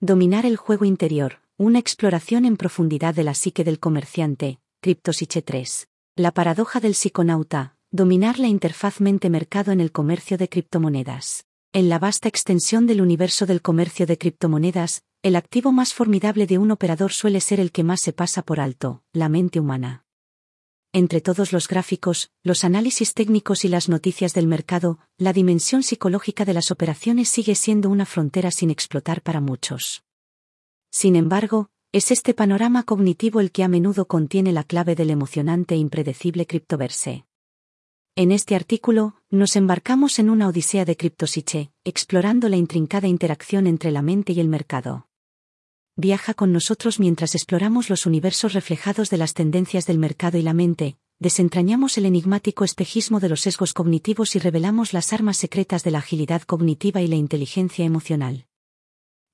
Dominar el juego interior, una exploración en profundidad de la psique del comerciante, Criptosiche 3. La paradoja del psiconauta, dominar la interfaz mente-mercado en el comercio de criptomonedas. En la vasta extensión del universo del comercio de criptomonedas, el activo más formidable de un operador suele ser el que más se pasa por alto, la mente humana. Entre todos los gráficos, los análisis técnicos y las noticias del mercado, la dimensión psicológica de las operaciones sigue siendo una frontera sin explotar para muchos. Sin embargo, es este panorama cognitivo el que a menudo contiene la clave del emocionante e impredecible criptoverse. En este artículo, nos embarcamos en una odisea de criptosiche, explorando la intrincada interacción entre la mente y el mercado viaja con nosotros mientras exploramos los universos reflejados de las tendencias del mercado y la mente, desentrañamos el enigmático espejismo de los sesgos cognitivos y revelamos las armas secretas de la agilidad cognitiva y la inteligencia emocional.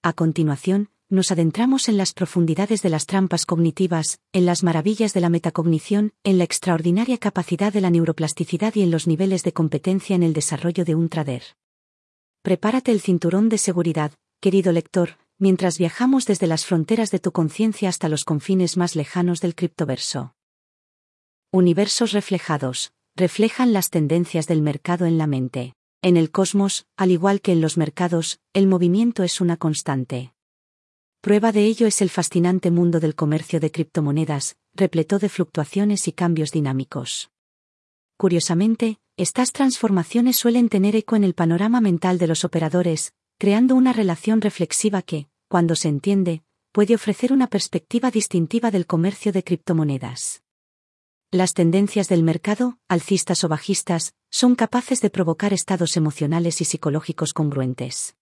A continuación, nos adentramos en las profundidades de las trampas cognitivas, en las maravillas de la metacognición, en la extraordinaria capacidad de la neuroplasticidad y en los niveles de competencia en el desarrollo de un trader. Prepárate el cinturón de seguridad, querido lector, mientras viajamos desde las fronteras de tu conciencia hasta los confines más lejanos del criptoverso. Universos reflejados, reflejan las tendencias del mercado en la mente. En el cosmos, al igual que en los mercados, el movimiento es una constante. Prueba de ello es el fascinante mundo del comercio de criptomonedas, repleto de fluctuaciones y cambios dinámicos. Curiosamente, estas transformaciones suelen tener eco en el panorama mental de los operadores, creando una relación reflexiva que, cuando se entiende, puede ofrecer una perspectiva distintiva del comercio de criptomonedas. Las tendencias del mercado, alcistas o bajistas, son capaces de provocar estados emocionales y psicológicos congruentes.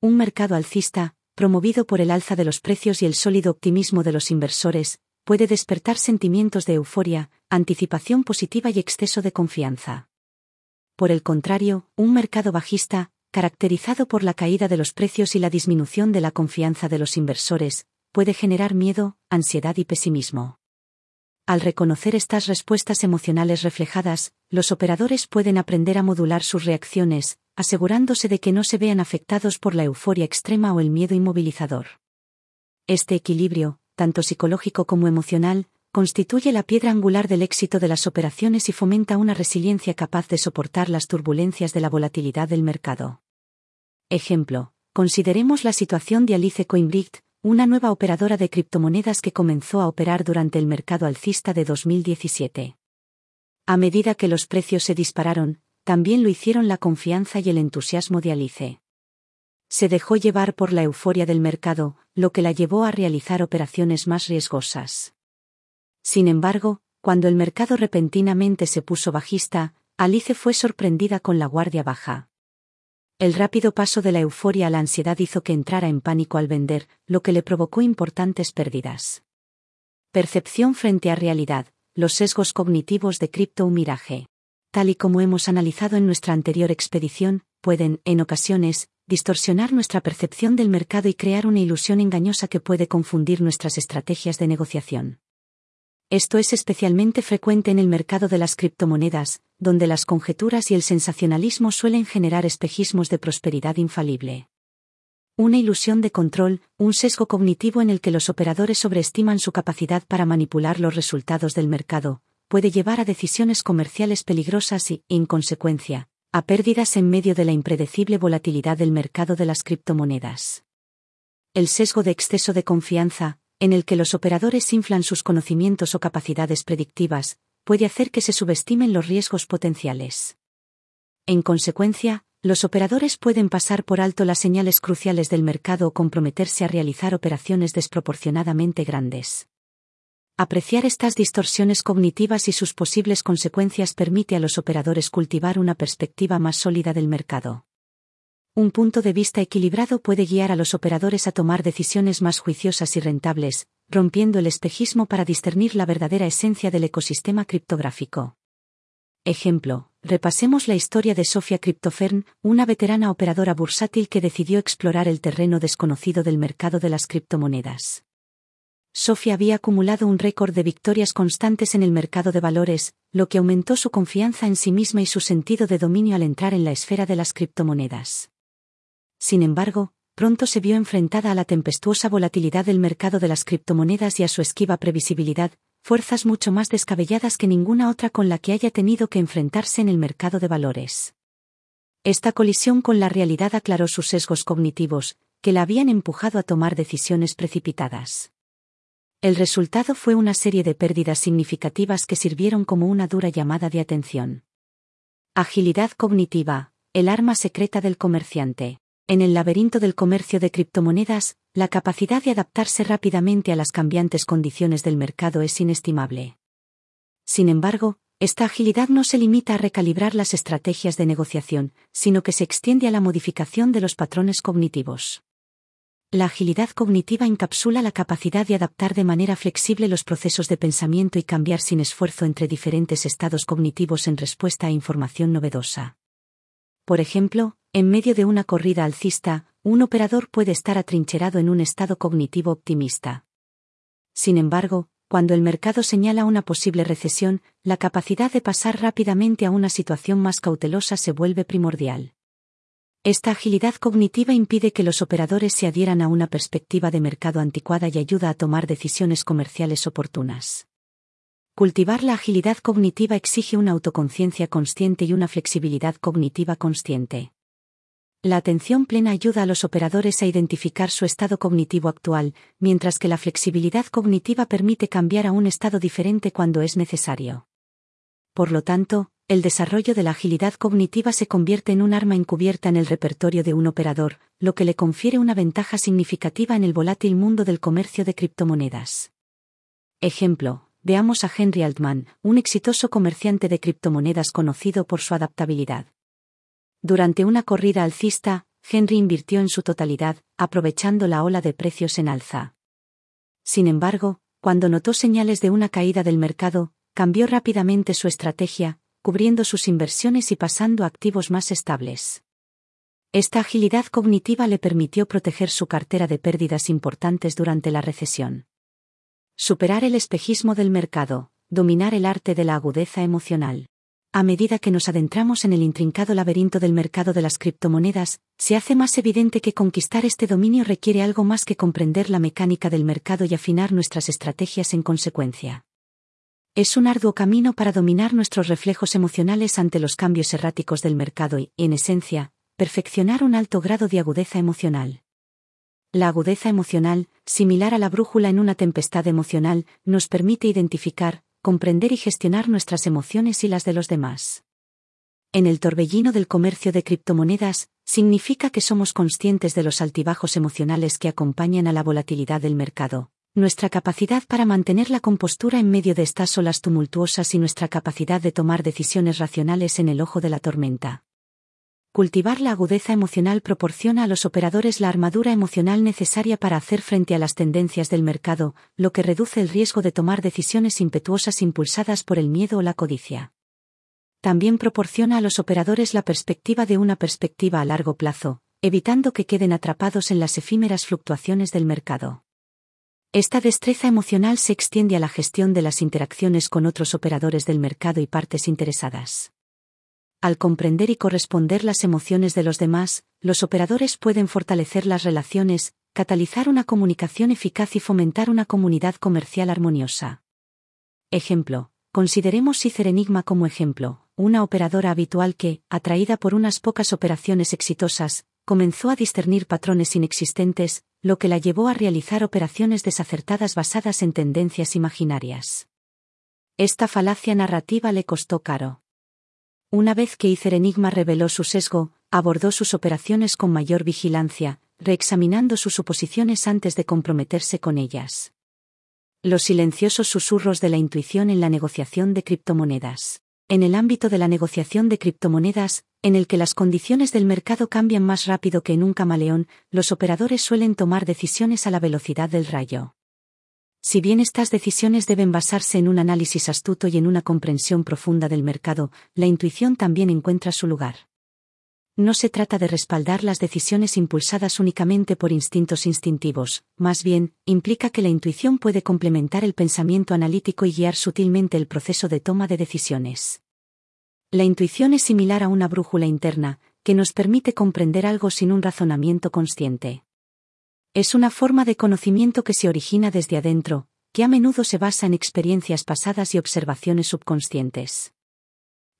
Un mercado alcista, promovido por el alza de los precios y el sólido optimismo de los inversores, puede despertar sentimientos de euforia, anticipación positiva y exceso de confianza. Por el contrario, un mercado bajista, caracterizado por la caída de los precios y la disminución de la confianza de los inversores, puede generar miedo, ansiedad y pesimismo. Al reconocer estas respuestas emocionales reflejadas, los operadores pueden aprender a modular sus reacciones, asegurándose de que no se vean afectados por la euforia extrema o el miedo inmovilizador. Este equilibrio, tanto psicológico como emocional, constituye la piedra angular del éxito de las operaciones y fomenta una resiliencia capaz de soportar las turbulencias de la volatilidad del mercado. Ejemplo, consideremos la situación de Alice Coinbricht, una nueva operadora de criptomonedas que comenzó a operar durante el mercado alcista de 2017. A medida que los precios se dispararon, también lo hicieron la confianza y el entusiasmo de Alice. Se dejó llevar por la euforia del mercado, lo que la llevó a realizar operaciones más riesgosas. Sin embargo, cuando el mercado repentinamente se puso bajista, Alice fue sorprendida con la guardia baja. El rápido paso de la euforia a la ansiedad hizo que entrara en pánico al vender, lo que le provocó importantes pérdidas. Percepción frente a realidad, los sesgos cognitivos de cripto miraje. Tal y como hemos analizado en nuestra anterior expedición, pueden, en ocasiones, distorsionar nuestra percepción del mercado y crear una ilusión engañosa que puede confundir nuestras estrategias de negociación. Esto es especialmente frecuente en el mercado de las criptomonedas, donde las conjeturas y el sensacionalismo suelen generar espejismos de prosperidad infalible. Una ilusión de control, un sesgo cognitivo en el que los operadores sobreestiman su capacidad para manipular los resultados del mercado, puede llevar a decisiones comerciales peligrosas y, en consecuencia, a pérdidas en medio de la impredecible volatilidad del mercado de las criptomonedas. El sesgo de exceso de confianza, en el que los operadores inflan sus conocimientos o capacidades predictivas, puede hacer que se subestimen los riesgos potenciales. En consecuencia, los operadores pueden pasar por alto las señales cruciales del mercado o comprometerse a realizar operaciones desproporcionadamente grandes. Apreciar estas distorsiones cognitivas y sus posibles consecuencias permite a los operadores cultivar una perspectiva más sólida del mercado. Un punto de vista equilibrado puede guiar a los operadores a tomar decisiones más juiciosas y rentables, rompiendo el espejismo para discernir la verdadera esencia del ecosistema criptográfico. Ejemplo, repasemos la historia de Sofia Cryptofern, una veterana operadora bursátil que decidió explorar el terreno desconocido del mercado de las criptomonedas. Sofia había acumulado un récord de victorias constantes en el mercado de valores, lo que aumentó su confianza en sí misma y su sentido de dominio al entrar en la esfera de las criptomonedas. Sin embargo, pronto se vio enfrentada a la tempestuosa volatilidad del mercado de las criptomonedas y a su esquiva previsibilidad, fuerzas mucho más descabelladas que ninguna otra con la que haya tenido que enfrentarse en el mercado de valores. Esta colisión con la realidad aclaró sus sesgos cognitivos, que la habían empujado a tomar decisiones precipitadas. El resultado fue una serie de pérdidas significativas que sirvieron como una dura llamada de atención. Agilidad cognitiva, el arma secreta del comerciante. En el laberinto del comercio de criptomonedas, la capacidad de adaptarse rápidamente a las cambiantes condiciones del mercado es inestimable. Sin embargo, esta agilidad no se limita a recalibrar las estrategias de negociación, sino que se extiende a la modificación de los patrones cognitivos. La agilidad cognitiva encapsula la capacidad de adaptar de manera flexible los procesos de pensamiento y cambiar sin esfuerzo entre diferentes estados cognitivos en respuesta a información novedosa. Por ejemplo, en medio de una corrida alcista, un operador puede estar atrincherado en un estado cognitivo optimista. Sin embargo, cuando el mercado señala una posible recesión, la capacidad de pasar rápidamente a una situación más cautelosa se vuelve primordial. Esta agilidad cognitiva impide que los operadores se adhieran a una perspectiva de mercado anticuada y ayuda a tomar decisiones comerciales oportunas. Cultivar la agilidad cognitiva exige una autoconciencia consciente y una flexibilidad cognitiva consciente. La atención plena ayuda a los operadores a identificar su estado cognitivo actual, mientras que la flexibilidad cognitiva permite cambiar a un estado diferente cuando es necesario. Por lo tanto, el desarrollo de la agilidad cognitiva se convierte en un arma encubierta en el repertorio de un operador, lo que le confiere una ventaja significativa en el volátil mundo del comercio de criptomonedas. Ejemplo, veamos a Henry Altman, un exitoso comerciante de criptomonedas conocido por su adaptabilidad. Durante una corrida alcista, Henry invirtió en su totalidad, aprovechando la ola de precios en alza. Sin embargo, cuando notó señales de una caída del mercado, cambió rápidamente su estrategia, cubriendo sus inversiones y pasando a activos más estables. Esta agilidad cognitiva le permitió proteger su cartera de pérdidas importantes durante la recesión. Superar el espejismo del mercado, dominar el arte de la agudeza emocional. A medida que nos adentramos en el intrincado laberinto del mercado de las criptomonedas, se hace más evidente que conquistar este dominio requiere algo más que comprender la mecánica del mercado y afinar nuestras estrategias en consecuencia. Es un arduo camino para dominar nuestros reflejos emocionales ante los cambios erráticos del mercado y, en esencia, perfeccionar un alto grado de agudeza emocional. La agudeza emocional, similar a la brújula en una tempestad emocional, nos permite identificar, comprender y gestionar nuestras emociones y las de los demás. En el torbellino del comercio de criptomonedas, significa que somos conscientes de los altibajos emocionales que acompañan a la volatilidad del mercado, nuestra capacidad para mantener la compostura en medio de estas olas tumultuosas y nuestra capacidad de tomar decisiones racionales en el ojo de la tormenta. Cultivar la agudeza emocional proporciona a los operadores la armadura emocional necesaria para hacer frente a las tendencias del mercado, lo que reduce el riesgo de tomar decisiones impetuosas impulsadas por el miedo o la codicia. También proporciona a los operadores la perspectiva de una perspectiva a largo plazo, evitando que queden atrapados en las efímeras fluctuaciones del mercado. Esta destreza emocional se extiende a la gestión de las interacciones con otros operadores del mercado y partes interesadas. Al comprender y corresponder las emociones de los demás, los operadores pueden fortalecer las relaciones, catalizar una comunicación eficaz y fomentar una comunidad comercial armoniosa. Ejemplo, consideremos Cicer Enigma como ejemplo, una operadora habitual que, atraída por unas pocas operaciones exitosas, comenzó a discernir patrones inexistentes, lo que la llevó a realizar operaciones desacertadas basadas en tendencias imaginarias. Esta falacia narrativa le costó caro. Una vez que Icer Enigma reveló su sesgo, abordó sus operaciones con mayor vigilancia, reexaminando sus suposiciones antes de comprometerse con ellas. Los silenciosos susurros de la intuición en la negociación de criptomonedas. En el ámbito de la negociación de criptomonedas, en el que las condiciones del mercado cambian más rápido que en un camaleón, los operadores suelen tomar decisiones a la velocidad del rayo. Si bien estas decisiones deben basarse en un análisis astuto y en una comprensión profunda del mercado, la intuición también encuentra su lugar. No se trata de respaldar las decisiones impulsadas únicamente por instintos instintivos, más bien, implica que la intuición puede complementar el pensamiento analítico y guiar sutilmente el proceso de toma de decisiones. La intuición es similar a una brújula interna, que nos permite comprender algo sin un razonamiento consciente. Es una forma de conocimiento que se origina desde adentro, que a menudo se basa en experiencias pasadas y observaciones subconscientes.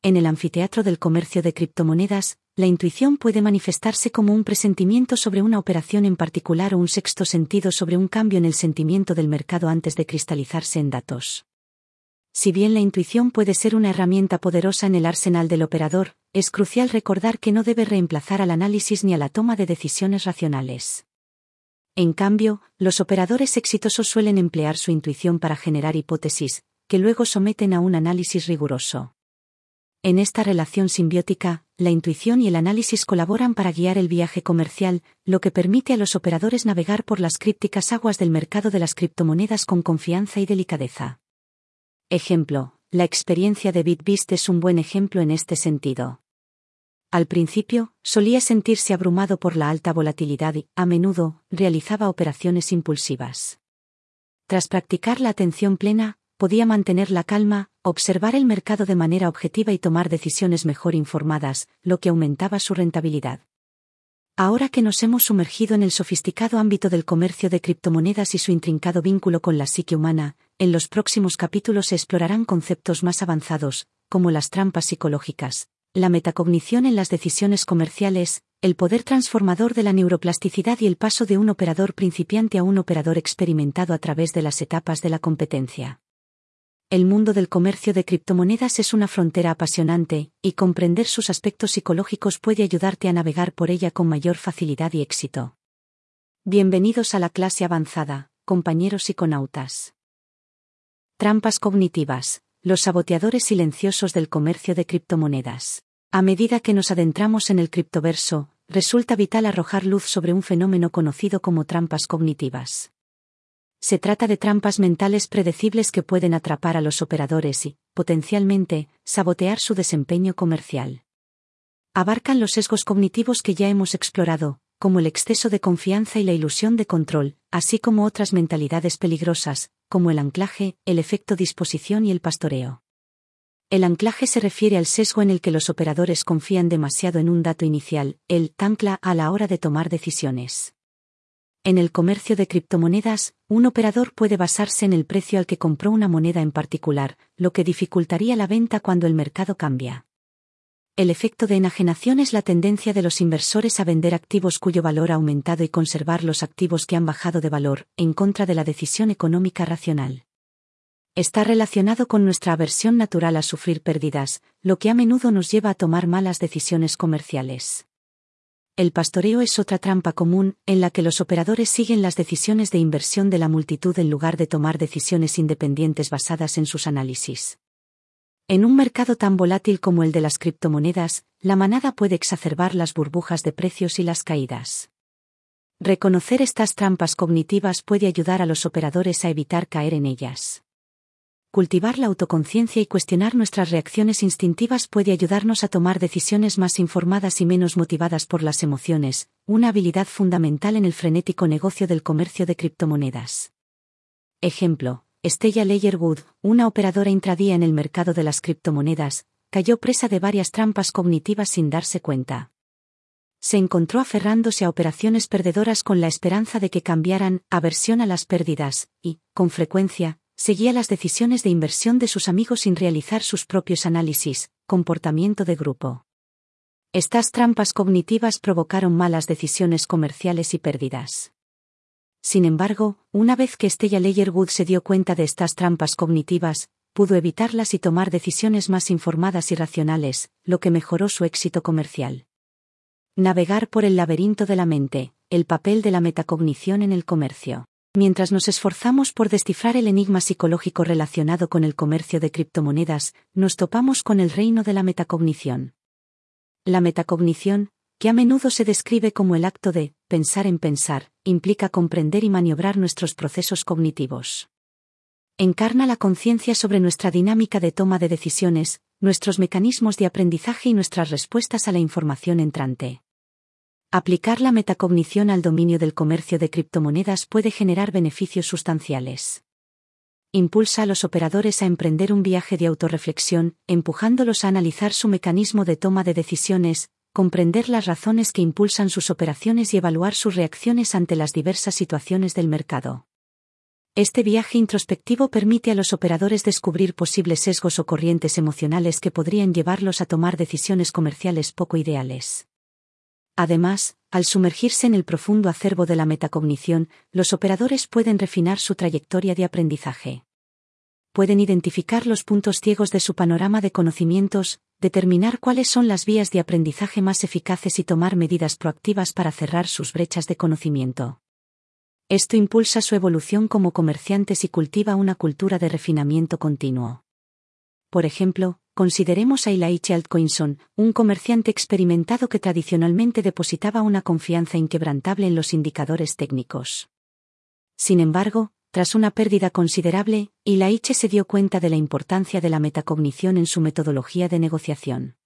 En el anfiteatro del comercio de criptomonedas, la intuición puede manifestarse como un presentimiento sobre una operación en particular o un sexto sentido sobre un cambio en el sentimiento del mercado antes de cristalizarse en datos. Si bien la intuición puede ser una herramienta poderosa en el arsenal del operador, es crucial recordar que no debe reemplazar al análisis ni a la toma de decisiones racionales. En cambio, los operadores exitosos suelen emplear su intuición para generar hipótesis, que luego someten a un análisis riguroso. En esta relación simbiótica, la intuición y el análisis colaboran para guiar el viaje comercial, lo que permite a los operadores navegar por las crípticas aguas del mercado de las criptomonedas con confianza y delicadeza. Ejemplo, la experiencia de BitBeast es un buen ejemplo en este sentido. Al principio, solía sentirse abrumado por la alta volatilidad y, a menudo, realizaba operaciones impulsivas. Tras practicar la atención plena, podía mantener la calma, observar el mercado de manera objetiva y tomar decisiones mejor informadas, lo que aumentaba su rentabilidad. Ahora que nos hemos sumergido en el sofisticado ámbito del comercio de criptomonedas y su intrincado vínculo con la psique humana, en los próximos capítulos se explorarán conceptos más avanzados, como las trampas psicológicas, la metacognición en las decisiones comerciales, el poder transformador de la neuroplasticidad y el paso de un operador principiante a un operador experimentado a través de las etapas de la competencia. El mundo del comercio de criptomonedas es una frontera apasionante, y comprender sus aspectos psicológicos puede ayudarte a navegar por ella con mayor facilidad y éxito. Bienvenidos a la clase avanzada, compañeros psiconautas. Trampas cognitivas, los saboteadores silenciosos del comercio de criptomonedas. A medida que nos adentramos en el criptoverso, resulta vital arrojar luz sobre un fenómeno conocido como trampas cognitivas. Se trata de trampas mentales predecibles que pueden atrapar a los operadores y, potencialmente, sabotear su desempeño comercial. Abarcan los sesgos cognitivos que ya hemos explorado, como el exceso de confianza y la ilusión de control, así como otras mentalidades peligrosas, como el anclaje, el efecto disposición y el pastoreo. El anclaje se refiere al sesgo en el que los operadores confían demasiado en un dato inicial, el ancla a la hora de tomar decisiones. En el comercio de criptomonedas, un operador puede basarse en el precio al que compró una moneda en particular, lo que dificultaría la venta cuando el mercado cambia. El efecto de enajenación es la tendencia de los inversores a vender activos cuyo valor ha aumentado y conservar los activos que han bajado de valor, en contra de la decisión económica racional. Está relacionado con nuestra aversión natural a sufrir pérdidas, lo que a menudo nos lleva a tomar malas decisiones comerciales. El pastoreo es otra trampa común, en la que los operadores siguen las decisiones de inversión de la multitud en lugar de tomar decisiones independientes basadas en sus análisis. En un mercado tan volátil como el de las criptomonedas, la manada puede exacerbar las burbujas de precios y las caídas. Reconocer estas trampas cognitivas puede ayudar a los operadores a evitar caer en ellas. Cultivar la autoconciencia y cuestionar nuestras reacciones instintivas puede ayudarnos a tomar decisiones más informadas y menos motivadas por las emociones, una habilidad fundamental en el frenético negocio del comercio de criptomonedas. Ejemplo, Stella Leyerwood, una operadora intradía en el mercado de las criptomonedas, cayó presa de varias trampas cognitivas sin darse cuenta. Se encontró aferrándose a operaciones perdedoras con la esperanza de que cambiaran aversión a las pérdidas, y, con frecuencia, seguía las decisiones de inversión de sus amigos sin realizar sus propios análisis, comportamiento de grupo. Estas trampas cognitivas provocaron malas decisiones comerciales y pérdidas. Sin embargo, una vez que Stella Leyerwood se dio cuenta de estas trampas cognitivas, pudo evitarlas y tomar decisiones más informadas y racionales, lo que mejoró su éxito comercial. Navegar por el laberinto de la mente, el papel de la metacognición en el comercio. Mientras nos esforzamos por descifrar el enigma psicológico relacionado con el comercio de criptomonedas, nos topamos con el reino de la metacognición. La metacognición, que a menudo se describe como el acto de pensar en pensar, implica comprender y maniobrar nuestros procesos cognitivos. Encarna la conciencia sobre nuestra dinámica de toma de decisiones, nuestros mecanismos de aprendizaje y nuestras respuestas a la información entrante. Aplicar la metacognición al dominio del comercio de criptomonedas puede generar beneficios sustanciales. Impulsa a los operadores a emprender un viaje de autorreflexión, empujándolos a analizar su mecanismo de toma de decisiones, comprender las razones que impulsan sus operaciones y evaluar sus reacciones ante las diversas situaciones del mercado. Este viaje introspectivo permite a los operadores descubrir posibles sesgos o corrientes emocionales que podrían llevarlos a tomar decisiones comerciales poco ideales. Además, al sumergirse en el profundo acervo de la metacognición, los operadores pueden refinar su trayectoria de aprendizaje. Pueden identificar los puntos ciegos de su panorama de conocimientos, determinar cuáles son las vías de aprendizaje más eficaces y tomar medidas proactivas para cerrar sus brechas de conocimiento. Esto impulsa su evolución como comerciantes y cultiva una cultura de refinamiento continuo. Por ejemplo, consideremos a Ilaiche Altcoinson, un comerciante experimentado que tradicionalmente depositaba una confianza inquebrantable en los indicadores técnicos. Sin embargo, tras una pérdida considerable, Ilaiche se dio cuenta de la importancia de la metacognición en su metodología de negociación.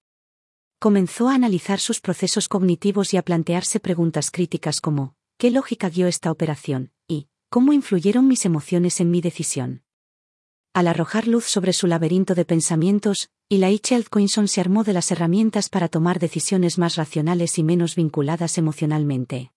Comenzó a analizar sus procesos cognitivos y a plantearse preguntas críticas como, ¿qué lógica guió esta operación? y, ¿cómo influyeron mis emociones en mi decisión? Al arrojar luz sobre su laberinto de pensamientos, Ilaiche Altcoinson se armó de las herramientas para tomar decisiones más racionales y menos vinculadas emocionalmente.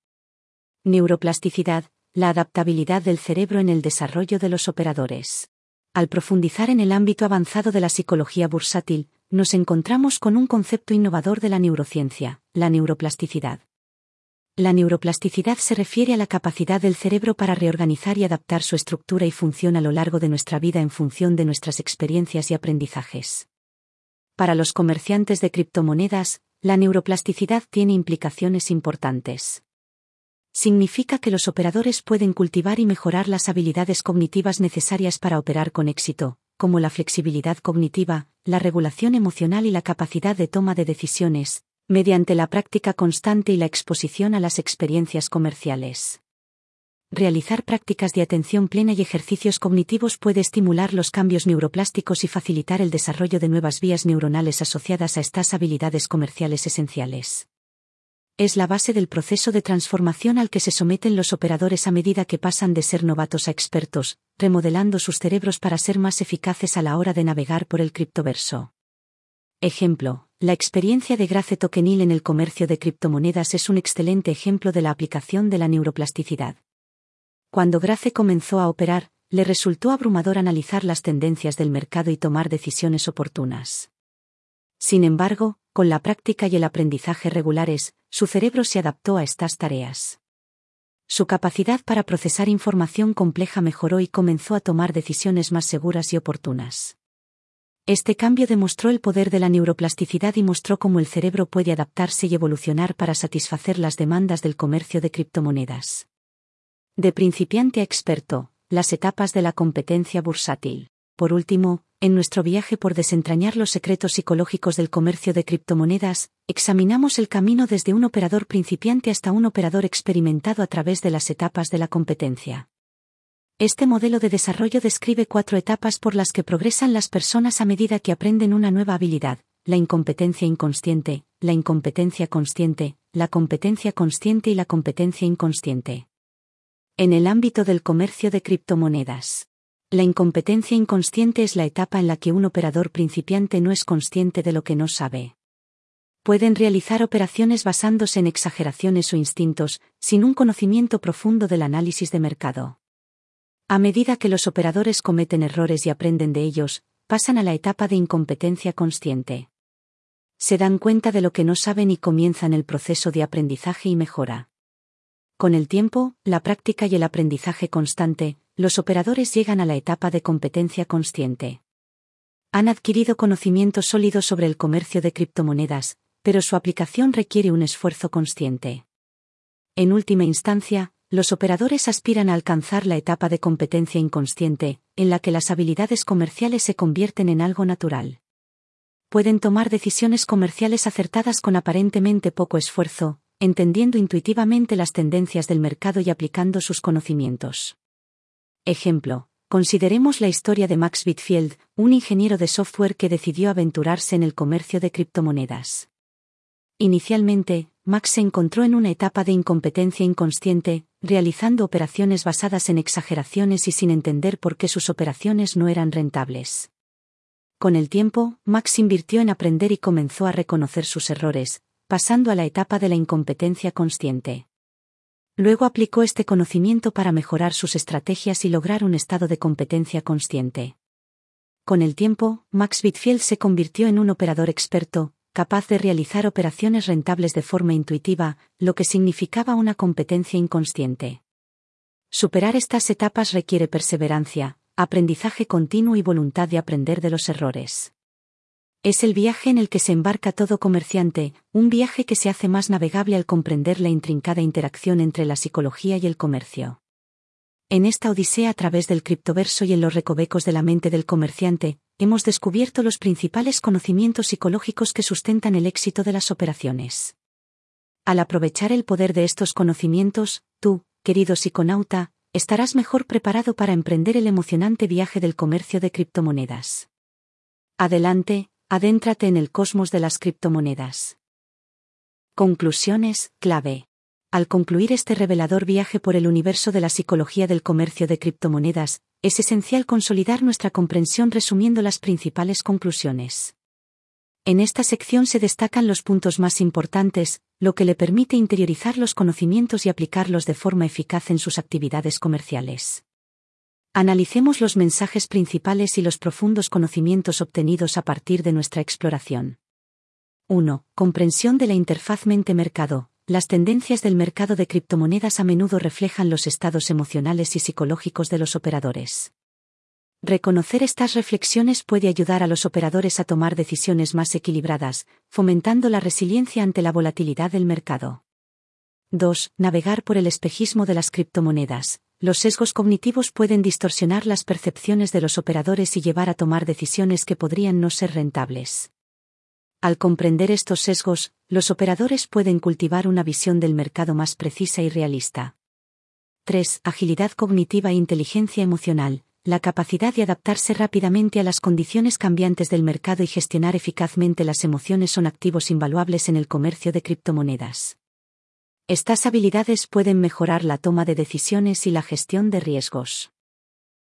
Neuroplasticidad, la adaptabilidad del cerebro en el desarrollo de los operadores. Al profundizar en el ámbito avanzado de la psicología bursátil, nos encontramos con un concepto innovador de la neurociencia, la neuroplasticidad. La neuroplasticidad se refiere a la capacidad del cerebro para reorganizar y adaptar su estructura y función a lo largo de nuestra vida en función de nuestras experiencias y aprendizajes. Para los comerciantes de criptomonedas, la neuroplasticidad tiene implicaciones importantes significa que los operadores pueden cultivar y mejorar las habilidades cognitivas necesarias para operar con éxito, como la flexibilidad cognitiva, la regulación emocional y la capacidad de toma de decisiones, mediante la práctica constante y la exposición a las experiencias comerciales. Realizar prácticas de atención plena y ejercicios cognitivos puede estimular los cambios neuroplásticos y facilitar el desarrollo de nuevas vías neuronales asociadas a estas habilidades comerciales esenciales es la base del proceso de transformación al que se someten los operadores a medida que pasan de ser novatos a expertos, remodelando sus cerebros para ser más eficaces a la hora de navegar por el criptoverso. Ejemplo, la experiencia de Grace Tokenil en el comercio de criptomonedas es un excelente ejemplo de la aplicación de la neuroplasticidad. Cuando Grace comenzó a operar, le resultó abrumador analizar las tendencias del mercado y tomar decisiones oportunas. Sin embargo, con la práctica y el aprendizaje regulares, su cerebro se adaptó a estas tareas. Su capacidad para procesar información compleja mejoró y comenzó a tomar decisiones más seguras y oportunas. Este cambio demostró el poder de la neuroplasticidad y mostró cómo el cerebro puede adaptarse y evolucionar para satisfacer las demandas del comercio de criptomonedas. De principiante a experto, las etapas de la competencia bursátil. Por último, en nuestro viaje por desentrañar los secretos psicológicos del comercio de criptomonedas, examinamos el camino desde un operador principiante hasta un operador experimentado a través de las etapas de la competencia. Este modelo de desarrollo describe cuatro etapas por las que progresan las personas a medida que aprenden una nueva habilidad, la incompetencia inconsciente, la incompetencia consciente, la competencia consciente y la competencia inconsciente. En el ámbito del comercio de criptomonedas. La incompetencia inconsciente es la etapa en la que un operador principiante no es consciente de lo que no sabe. Pueden realizar operaciones basándose en exageraciones o instintos, sin un conocimiento profundo del análisis de mercado. A medida que los operadores cometen errores y aprenden de ellos, pasan a la etapa de incompetencia consciente. Se dan cuenta de lo que no saben y comienzan el proceso de aprendizaje y mejora. Con el tiempo, la práctica y el aprendizaje constante, los operadores llegan a la etapa de competencia consciente. Han adquirido conocimiento sólido sobre el comercio de criptomonedas, pero su aplicación requiere un esfuerzo consciente. En última instancia, los operadores aspiran a alcanzar la etapa de competencia inconsciente, en la que las habilidades comerciales se convierten en algo natural. Pueden tomar decisiones comerciales acertadas con aparentemente poco esfuerzo, entendiendo intuitivamente las tendencias del mercado y aplicando sus conocimientos. Ejemplo, consideremos la historia de Max Whitfield, un ingeniero de software que decidió aventurarse en el comercio de criptomonedas. Inicialmente, Max se encontró en una etapa de incompetencia inconsciente, realizando operaciones basadas en exageraciones y sin entender por qué sus operaciones no eran rentables. Con el tiempo, Max invirtió en aprender y comenzó a reconocer sus errores, pasando a la etapa de la incompetencia consciente. Luego aplicó este conocimiento para mejorar sus estrategias y lograr un estado de competencia consciente. Con el tiempo, Max Whitfield se convirtió en un operador experto, capaz de realizar operaciones rentables de forma intuitiva, lo que significaba una competencia inconsciente. Superar estas etapas requiere perseverancia, aprendizaje continuo y voluntad de aprender de los errores. Es el viaje en el que se embarca todo comerciante, un viaje que se hace más navegable al comprender la intrincada interacción entre la psicología y el comercio. En esta odisea a través del criptoverso y en los recovecos de la mente del comerciante, hemos descubierto los principales conocimientos psicológicos que sustentan el éxito de las operaciones. Al aprovechar el poder de estos conocimientos, tú, querido psiconauta, estarás mejor preparado para emprender el emocionante viaje del comercio de criptomonedas. Adelante, Adéntrate en el cosmos de las criptomonedas. Conclusiones, clave. Al concluir este revelador viaje por el universo de la psicología del comercio de criptomonedas, es esencial consolidar nuestra comprensión resumiendo las principales conclusiones. En esta sección se destacan los puntos más importantes, lo que le permite interiorizar los conocimientos y aplicarlos de forma eficaz en sus actividades comerciales. Analicemos los mensajes principales y los profundos conocimientos obtenidos a partir de nuestra exploración. 1. Comprensión de la interfaz mente-mercado. Las tendencias del mercado de criptomonedas a menudo reflejan los estados emocionales y psicológicos de los operadores. Reconocer estas reflexiones puede ayudar a los operadores a tomar decisiones más equilibradas, fomentando la resiliencia ante la volatilidad del mercado. 2. Navegar por el espejismo de las criptomonedas los sesgos cognitivos pueden distorsionar las percepciones de los operadores y llevar a tomar decisiones que podrían no ser rentables. Al comprender estos sesgos, los operadores pueden cultivar una visión del mercado más precisa y realista. 3. Agilidad cognitiva e inteligencia emocional. La capacidad de adaptarse rápidamente a las condiciones cambiantes del mercado y gestionar eficazmente las emociones son activos invaluables en el comercio de criptomonedas. Estas habilidades pueden mejorar la toma de decisiones y la gestión de riesgos.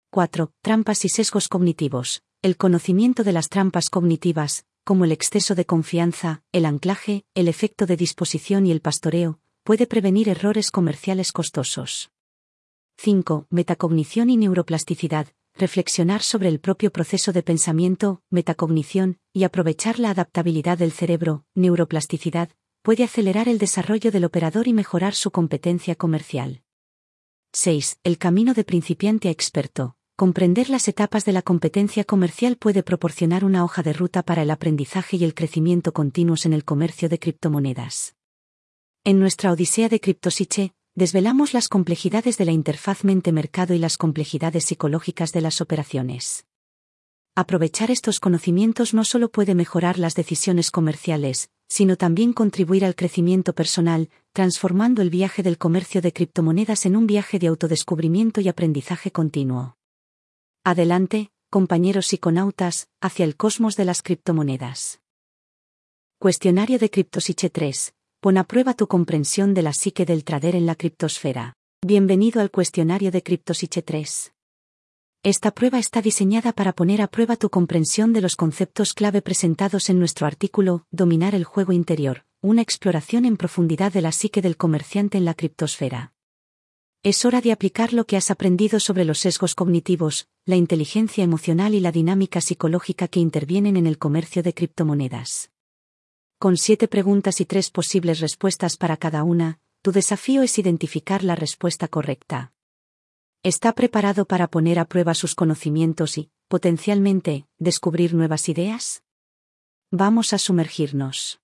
4. Trampas y sesgos cognitivos. El conocimiento de las trampas cognitivas, como el exceso de confianza, el anclaje, el efecto de disposición y el pastoreo, puede prevenir errores comerciales costosos. 5. Metacognición y neuroplasticidad. Reflexionar sobre el propio proceso de pensamiento, metacognición, y aprovechar la adaptabilidad del cerebro, neuroplasticidad, puede acelerar el desarrollo del operador y mejorar su competencia comercial. 6. El camino de principiante a experto. Comprender las etapas de la competencia comercial puede proporcionar una hoja de ruta para el aprendizaje y el crecimiento continuos en el comercio de criptomonedas. En nuestra Odisea de Criptosiche, desvelamos las complejidades de la interfaz mente-mercado y las complejidades psicológicas de las operaciones. Aprovechar estos conocimientos no solo puede mejorar las decisiones comerciales, sino también contribuir al crecimiento personal, transformando el viaje del comercio de criptomonedas en un viaje de autodescubrimiento y aprendizaje continuo. Adelante, compañeros psiconautas, hacia el cosmos de las criptomonedas. Cuestionario de Criptosiche 3. Pon a prueba tu comprensión de la psique del trader en la criptosfera. Bienvenido al cuestionario de Criptosiche 3. Esta prueba está diseñada para poner a prueba tu comprensión de los conceptos clave presentados en nuestro artículo Dominar el juego interior, una exploración en profundidad de la psique del comerciante en la criptosfera. Es hora de aplicar lo que has aprendido sobre los sesgos cognitivos, la inteligencia emocional y la dinámica psicológica que intervienen en el comercio de criptomonedas. Con siete preguntas y tres posibles respuestas para cada una, tu desafío es identificar la respuesta correcta. ¿Está preparado para poner a prueba sus conocimientos y, potencialmente, descubrir nuevas ideas? Vamos a sumergirnos.